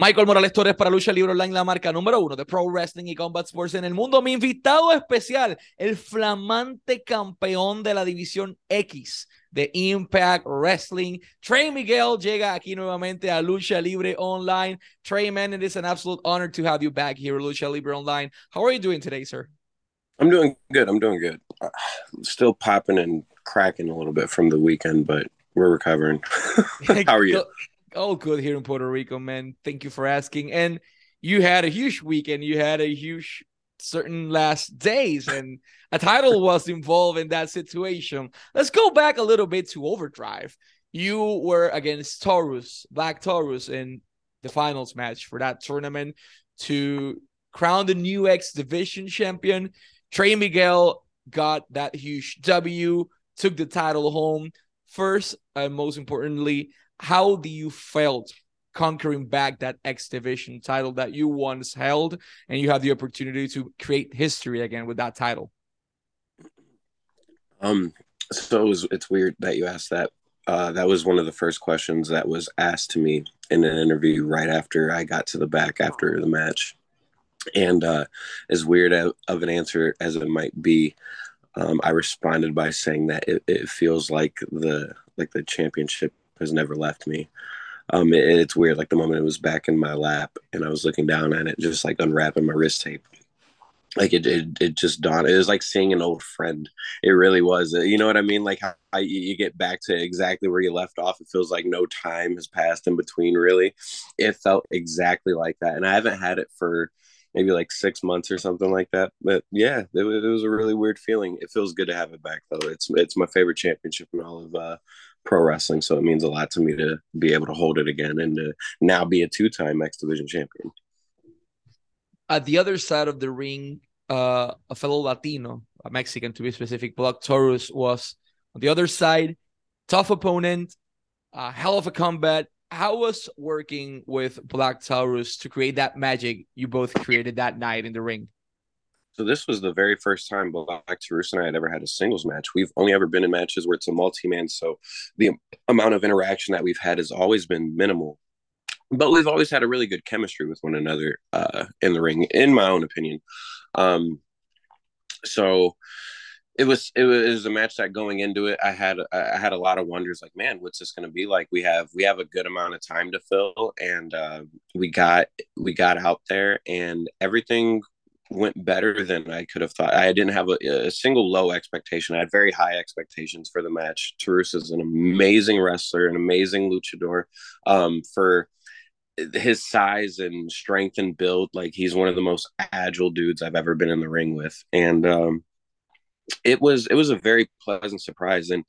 Michael Morales Torres para Lucha Libre Online, la marca número uno de Pro Wrestling y Combat Sports en el mundo. Mi invitado especial, el flamante campeón de la división X de Impact Wrestling, Trey Miguel, llega aquí nuevamente a Lucha Libre Online. Trey, man, it is an absolute honor to have you back here at Lucha Libre Online. How are you doing today, sir? I'm doing good. I'm doing good. Still popping and cracking a little bit from the weekend, but we're recovering. How are you? all good here in Puerto Rico, man. Thank you for asking. And you had a huge weekend. You had a huge certain last days, and a title was involved in that situation. Let's go back a little bit to Overdrive. You were against Taurus, Black Taurus, in the finals match for that tournament to crown the new X Division champion. Trey Miguel got that huge W, took the title home. First, and most importantly, how do you felt conquering back that X Division title that you once held, and you have the opportunity to create history again with that title? Um, so it was, it's weird that you asked that. Uh, that was one of the first questions that was asked to me in an interview right after I got to the back after the match. And uh, as weird of an answer as it might be, um, I responded by saying that it, it feels like the like the championship has never left me. Um, it, it's weird. Like the moment it was back in my lap and I was looking down at it, just like unwrapping my wrist tape. Like it, it, it just dawned. It was like seeing an old friend. It really was. You know what I mean? Like how you get back to exactly where you left off. It feels like no time has passed in between. Really, it felt exactly like that. And I haven't had it for maybe like six months or something like that. But yeah, it, it, was a really weird feeling. It feels good to have it back though. It's it's my favorite championship in all of uh, pro wrestling. So it means a lot to me to be able to hold it again and to now be a two time X Division champion. At the other side of the ring, uh, a fellow Latino, a Mexican to be specific, Black Taurus was on the other side. Tough opponent, a hell of a combat. How was working with Black Taurus to create that magic you both created that night in the ring? So this was the very first time Black Taurus and I had ever had a singles match. We've only ever been in matches where it's a multi-man, so the amount of interaction that we've had has always been minimal. But we've always had a really good chemistry with one another uh, in the ring, in my own opinion. Um, so it was it was a match that going into it, I had I had a lot of wonders. Like, man, what's this going to be like? We have we have a good amount of time to fill, and uh, we got we got out there, and everything went better than I could have thought. I didn't have a, a, single low expectation. I had very high expectations for the match. Taurus is an amazing wrestler, an amazing luchador. Um, for his size and strength and build, like he's one of the most agile dudes I've ever been in the ring with. And um, it was it was a very pleasant surprise and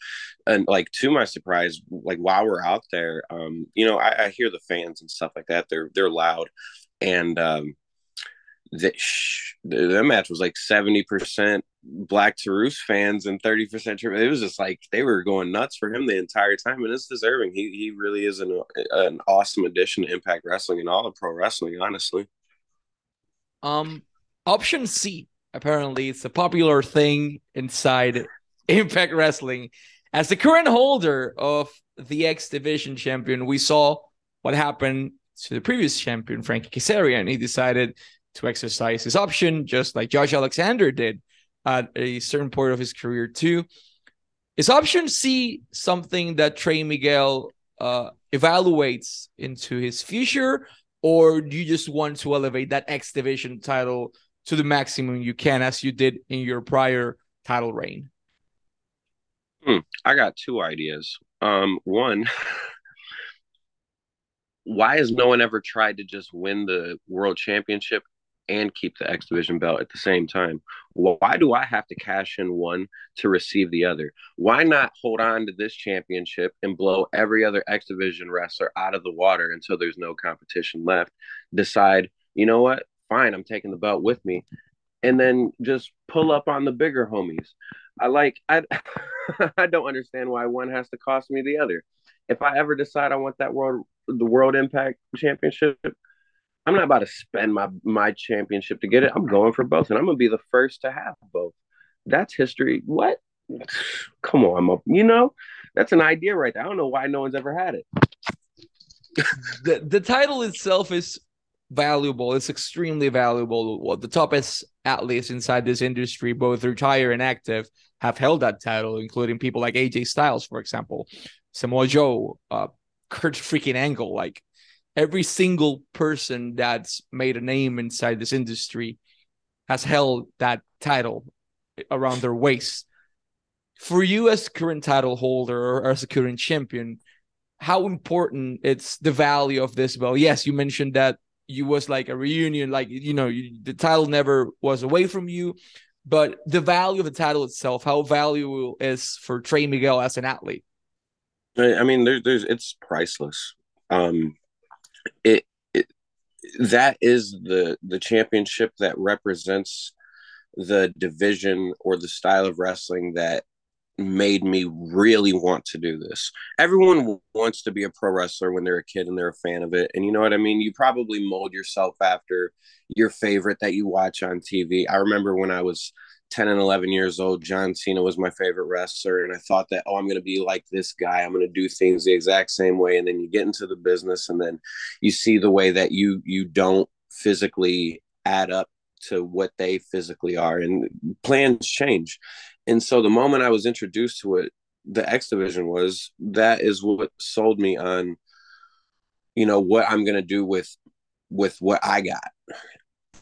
and like to my surprise like while we're out there um you know I, I hear the fans and stuff like that they're they're loud and um that that match was like 70% black Taurus fans and 30% it was just like they were going nuts for him the entire time and it's deserving. He he really is an, an awesome addition to impact wrestling and all of pro wrestling honestly. Um option c apparently it's a popular thing inside impact wrestling. As the current holder of the x division champion we saw what happened to the previous champion frankie kazarian he decided to exercise his option, just like Josh Alexander did at a certain point of his career too. Is option C something that Trey Miguel uh, evaluates into his future, or do you just want to elevate that X Division title to the maximum you can, as you did in your prior title reign? Hmm. I got two ideas. Um, one, why has no one ever tried to just win the world championship and keep the X Division belt at the same time. Why do I have to cash in one to receive the other? Why not hold on to this championship and blow every other X Division wrestler out of the water until there's no competition left? Decide, you know what? Fine, I'm taking the belt with me. And then just pull up on the bigger homies. I like I I don't understand why one has to cost me the other. If I ever decide I want that world the World Impact Championship, I'm not about to spend my my championship to get it. I'm going for both, and I'm gonna be the first to have both. That's history. What? Come on, you know, that's an idea right there. I don't know why no one's ever had it. the the title itself is valuable. It's extremely valuable. Well, the toppest athletes inside this industry, both retired and active, have held that title, including people like AJ Styles, for example, Samoa Joe, uh, Kurt freaking Angle. Like every single person that's made a name inside this industry has held that title around their waist. For you as current title holder or as a current champion, how important it's the value of this belt? Yes, you mentioned that you was like a reunion, like you know, you, the title never was away from you, but the value of the title itself, how valuable is for Trey Miguel as an athlete? I mean, there's, there's, it's priceless. Um, it, it, that is the the championship that represents the division or the style of wrestling that made me really want to do this. Everyone wants to be a pro wrestler when they're a kid and they're a fan of it. And you know what I mean? You probably mold yourself after your favorite that you watch on TV. I remember when I was 10 and 11 years old, John Cena was my favorite wrestler. And I thought that, oh, I'm going to be like this guy. I'm going to do things the exact same way. And then you get into the business and then you see the way that you, you don't physically add up to what they physically are and plans change. And so the moment I was introduced to it, the X division was that is what sold me on, you know, what I'm going to do with, with what I got.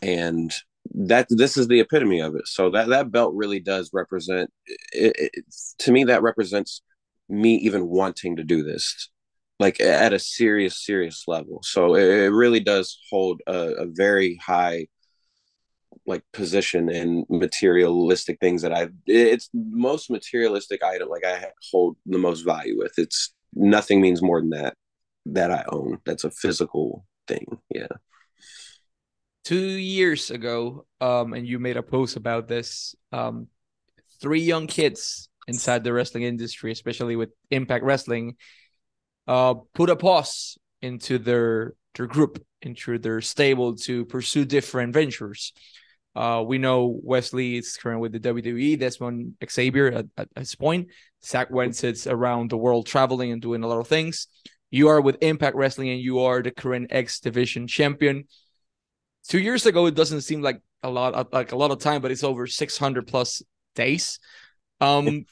And that this is the epitome of it. So that that belt really does represent it, it, to me that represents me even wanting to do this like at a serious serious level. So it, it really does hold a, a, very high like position and materialistic things that I it's most materialistic item like I hold the most value with. It's nothing means more than that that I own. That's a physical thing. Yeah two years ago, um, and you made a post about this. Um, three young kids inside the wrestling industry, especially with Impact Wrestling, uh, put a pause into their their group, into their stable to pursue different ventures. Uh, we know Wesley is current with the WWE. That's Desmond Xavier at, at this point. Zach Wentz is around the world traveling and doing a lot of things. You are with Impact Wrestling and you are the current X Division champion two years ago it doesn't seem like a lot uh, like a lot of time but it's over 600 plus days. Um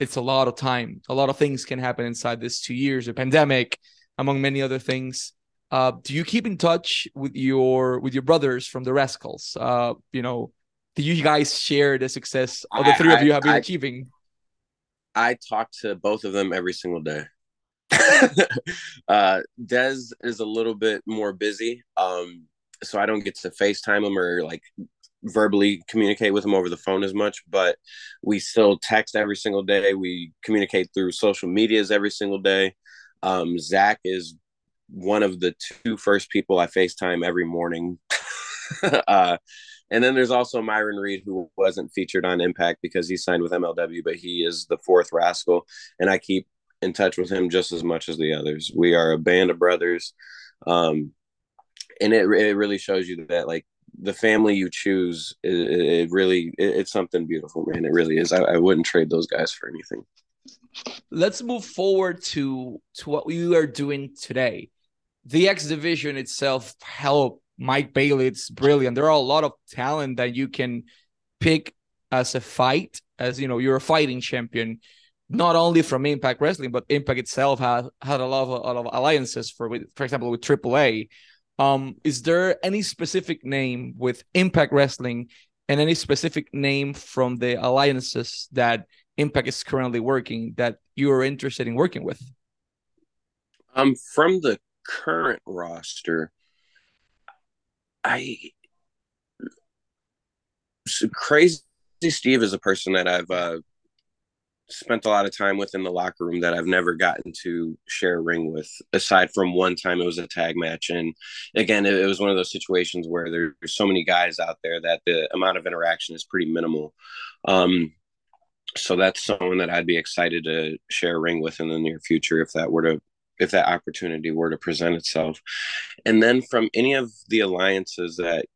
it's a lot of time. A lot of things can happen inside this two years a pandemic among many other things. Uh do you keep in touch with your with your brothers from the rascals? Uh you know do you guys share the success of the three I, of you have been I, achieving? I talk to both of them every single day. Uh Dez is a little bit more busy. Um so I don't get to FaceTime him or like verbally communicate with him over the phone as much, but we still text every single day. We communicate through social medias every single day. Um, Zach is one of the two first people I FaceTime every morning. uh, and then there's also Myron Reed, who wasn't featured on Impact because he signed with MLW, but he is the fourth rascal. And I keep in touch with him just as much as the others. We are a band of brothers. Um, and it it really shows you that like the family you choose it, it really it, it's something beautiful man. It really is. I, I wouldn't trade those guys for anything. Let's move forward to to what we are doing today. The x division itself help mike bailey. It's brilliant. There are a lot of talent that you can pick as a fight as you know you're a fighting champion not only from impact wrestling but impact itself had had a lot of, a lot of alliances for for example with aaa um, is there any specific name with Impact Wrestling and any specific name from the alliances that Impact is currently working that you are interested in working with? Um, from the current roster, I so Crazy Steve is a person that I've uh, spent a lot of time with in the locker room that I've never gotten to share a ring with, aside from one time it was a tag match. And again, it, it was one of those situations where there's so many guys out there that the amount of interaction is pretty minimal. Um, so that's someone that I'd be excited to share a ring with in the near future if that were to if that opportunity were to present itself. And then from any of the alliances that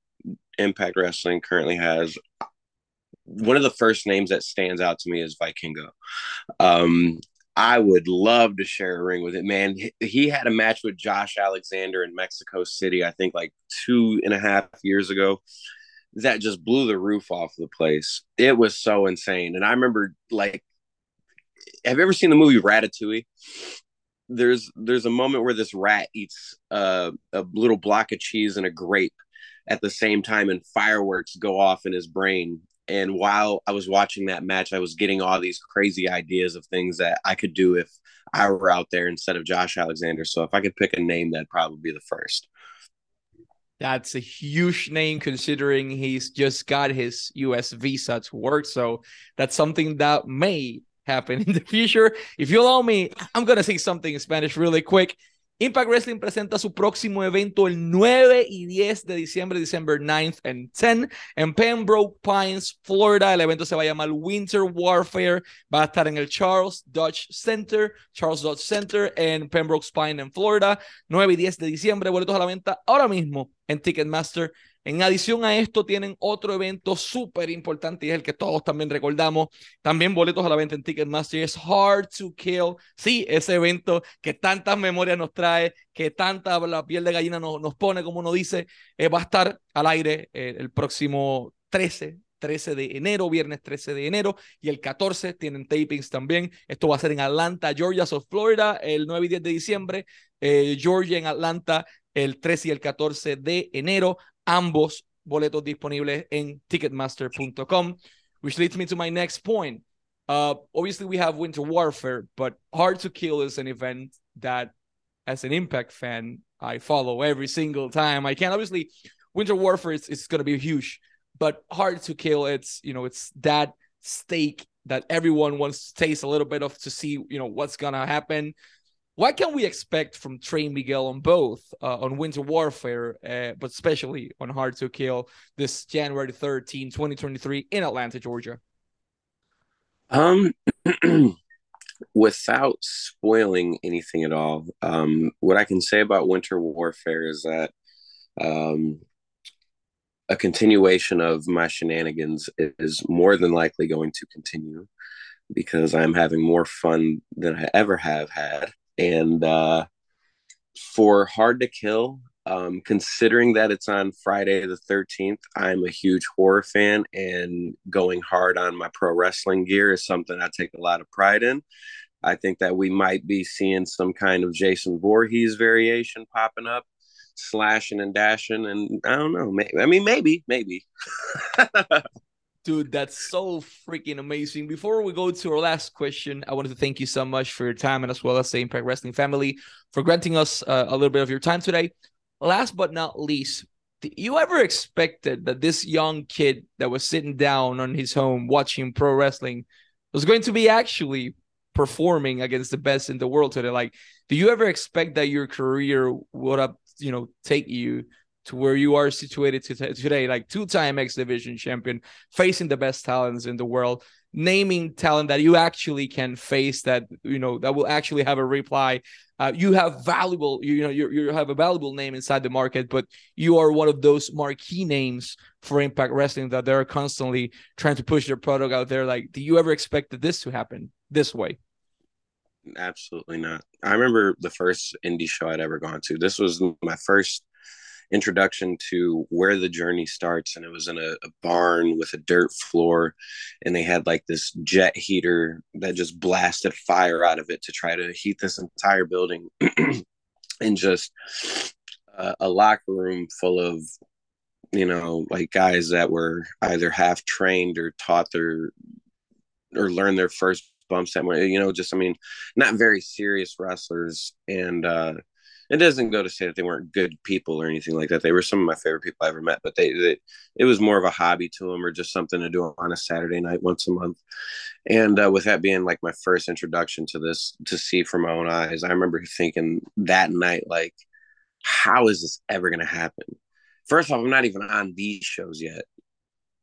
Impact Wrestling currently has, one of the first names that stands out to me is Vikingo. Um, I would love to share a ring with it, man. He had a match with Josh Alexander in Mexico City, I think like two and a half years ago. That just blew the roof off the place. It was so insane. And I remember like have you ever seen the movie Ratatouille? There's there's a moment where this rat eats uh, a little block of cheese and a grape at the same time, and fireworks go off in his brain. And while I was watching that match, I was getting all these crazy ideas of things that I could do if I were out there instead of Josh Alexander. So if I could pick a name, that'd probably be the first. That's a huge name considering he's just got his US visa to work. So that's something that may happen in the future. If you allow me, I'm going to say something in Spanish really quick. Impact Wrestling presenta su próximo evento el 9 y 10 de diciembre, December 9th and 10 en Pembroke Pines, Florida. El evento se va a llamar Winter Warfare. Va a estar en el Charles Dodge Center, Charles Dodge Center en Pembroke Pines, en Florida. 9 y 10 de diciembre. Boletos a la venta ahora mismo en Ticketmaster en adición a esto, tienen otro evento súper importante y es el que todos también recordamos. También boletos a la venta en Ticketmaster. Es Hard to Kill. Sí, ese evento que tantas memorias nos trae, que tanta la piel de gallina nos, nos pone, como uno dice, eh, va a estar al aire eh, el próximo 13 13 de enero, viernes 13 de enero, y el 14 tienen tapings también. Esto va a ser en Atlanta, Georgia, South Florida, el 9 y 10 de diciembre, eh, Georgia en Atlanta, el 13 y el 14 de enero ambos boletos disponibles en ticketmaster.com, which leads me to my next point. Uh, obviously, we have Winter Warfare, but Hard to Kill is an event that, as an Impact fan, I follow every single time I can. Obviously, Winter Warfare is, is going to be huge, but Hard to Kill, it's you know, it's that stake that everyone wants to taste a little bit of to see you know what's gonna happen. What can we expect from Trey Miguel on both uh, on Winter Warfare, uh, but especially on Hard to Kill this January 13, 2023 in Atlanta, Georgia? Um, without spoiling anything at all, um, what I can say about Winter Warfare is that um, a continuation of my shenanigans is more than likely going to continue because I'm having more fun than I ever have had and uh, for Hard to Kill, um, considering that it's on Friday the 13th, I'm a huge horror fan, and going hard on my pro wrestling gear is something I take a lot of pride in. I think that we might be seeing some kind of Jason Voorhees variation popping up, slashing and dashing, and I don't know. I mean, maybe, maybe. Dude, that's so freaking amazing. Before we go to our last question, I wanted to thank you so much for your time and as well as the Impact Wrestling family for granting us uh, a little bit of your time today. Last but not least, you ever expected that this young kid that was sitting down on his home watching pro wrestling was going to be actually performing against the best in the world today? Like, do you ever expect that your career would have, you know, take you to where you are situated today, like two-time X Division champion, facing the best talents in the world, naming talent that you actually can face that you know that will actually have a reply. Uh, you have valuable, you know, you you have a valuable name inside the market, but you are one of those marquee names for Impact Wrestling that they're constantly trying to push their product out there. Like, do you ever expect this to happen this way? Absolutely not. I remember the first indie show I'd ever gone to. This was my first introduction to where the journey starts and it was in a, a, barn with a dirt floor and they had like this jet heater that just blasted fire out of it to try to heat this entire building and just uh, a locker room full of you know like guys that were either half trained or taught their or learned their first bumps that you know just i mean not very serious wrestlers and uh it doesn't go to say that they weren't good people or anything like that. They were some of my favorite people I ever met, but they, they it was more of a hobby to them or just something to do on a Saturday night once a month. And uh, with that being like my first introduction to this, to see from my own eyes, I remember thinking that night, like, how is this ever going to happen? First off, I'm not even on these shows yet.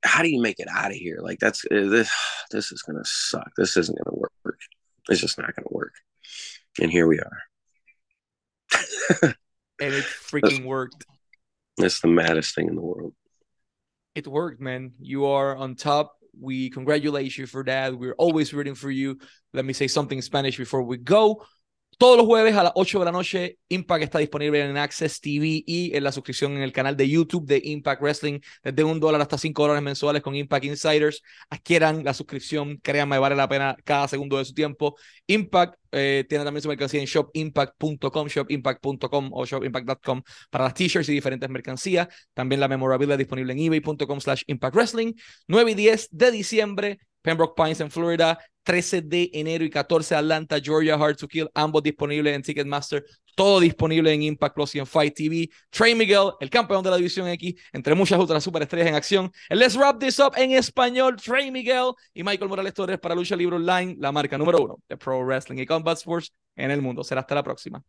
How do you make it out of here? Like that's uh, this. This is gonna suck. This isn't gonna work. It's just not gonna work. And here we are. And it freaking worked. That's the maddest thing in the world. It worked, man. You are on top We congratulate you for that. We're always rooting for you. Let me say something in Spanish before we go. Todos los jueves a las 8 de la noche, Impact está disponible en Access TV y en la suscripción en el canal de YouTube de Impact Wrestling, desde un dólar hasta 5 dólares mensuales con Impact Insiders. Adquieran la suscripción, créanme, vale la pena cada segundo de su tiempo. Impact eh, tiene también su mercancía en shopimpact.com, shopimpact.com o shopimpact.com para las t-shirts y diferentes mercancías. También la memorabilia disponible en ebay.com slash Impact Wrestling. 9 y 10 de diciembre, Pembroke Pines en Florida. 13 de enero y 14 Atlanta, Georgia, Hard to Kill, ambos disponibles en Ticketmaster, todo disponible en Impact Plus y en Fight TV. Trey Miguel, el campeón de la División X, entre muchas otras superestrellas en acción. Let's Wrap This Up en español, Trey Miguel y Michael Morales Torres para Lucha Libre Online, la marca número uno de Pro Wrestling y Combat Sports en el mundo. Será hasta la próxima.